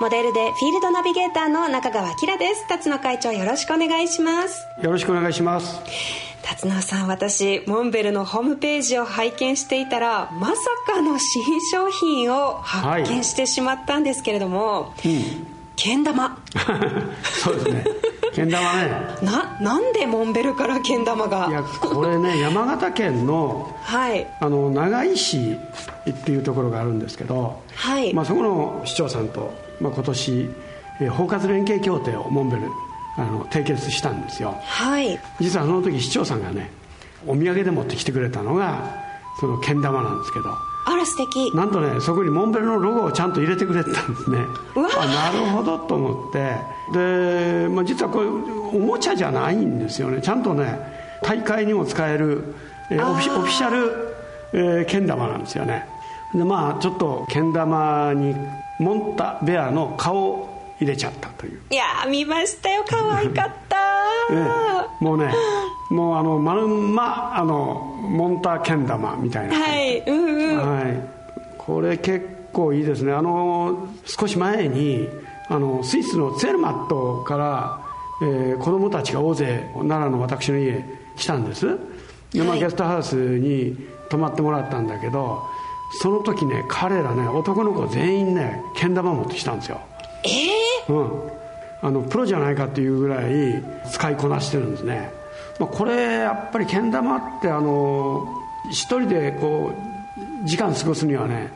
モデルでフィールドナビゲーターの中川明です。辰野会長よろしくお願いします。よろしくお願いします。辰野さん私モンベルのホームページを拝見していたらまさかの新商品を発見してしまったんですけれども、はいうん。けん玉。そうですねけん玉ね。ななんでモンベルからけん玉が？いやこれね山形県の,、はい、あの長井市っていうところがあるんですけど、はい。まあ、そこの市長さんと、まあ、今年包括連携協定をモンベルあの締結したんですよ、はい、実はその時市長さんがねお土産で持ってきてくれたのがそのけん玉なんですけど。あら素敵。なんとねそこにモンベルのロゴをちゃんと入れてくれてたんですね。あなるほどと思って。で、まあ、実はこれおもちゃじゃないんですよね。ちゃんとね大会にも使える、えー、オフィシャル、えー、けん玉なんですよね。でまあちょっとけん玉にモンタベアの顔を入れちゃったという。いや見ましたよ。可愛かった ね、もうねもうあのまるまあのモンタけん玉みたいなはい、うんうん、はい、これ結構いいですね。あの少し前にあのスイスのツェルマットから、えー、子供たちが大勢奈良の私の家来たんです。で、まあ、ゲストハウスに泊まってもらったんだけどその時ね彼らね男の子全員ねけん玉持ってきたんですよ。ええー、うん。あのプロじゃないかっていうぐらい使いこなしてるんですね、まあ、これやっぱりけん玉ってあの一人でこう時間過ごすにはね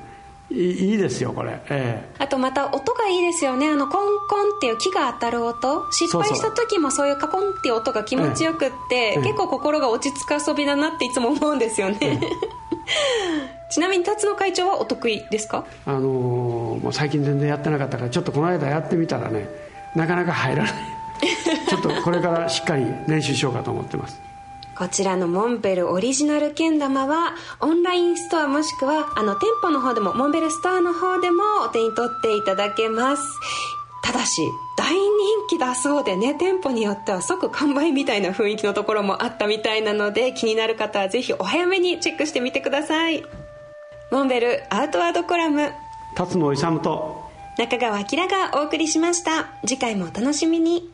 いいですよこれ、ええ、あとまた音がいいですよね。あのコンコンっていう木が当たる音。失敗した時もそういうカコンっていう音が気持ちよくって、ええ、結構心が落ち着く遊びだなっていつも思うんですよね、え、ちなみに辰野会長はお得意ですか？あのー、もう最近全然やってなかったからちょっとこの間やってみたらねなかなか入らない。ちょっとこれからしっかり練習しようかと思ってますこちらのモンベルオリジナルけん玉はオンラインストアもしくはあの店舗の方でもモンベルストアの方でもお手に取っていただけます。ただし大人気だそうでね店舗によっては即完売みたいな雰囲気のところもあったみたいなので気になる方はぜひお早めにチェックしてみてください。モンベルアウトワードコラム。辰野勇と中川明がお送りしました。次回もお楽しみに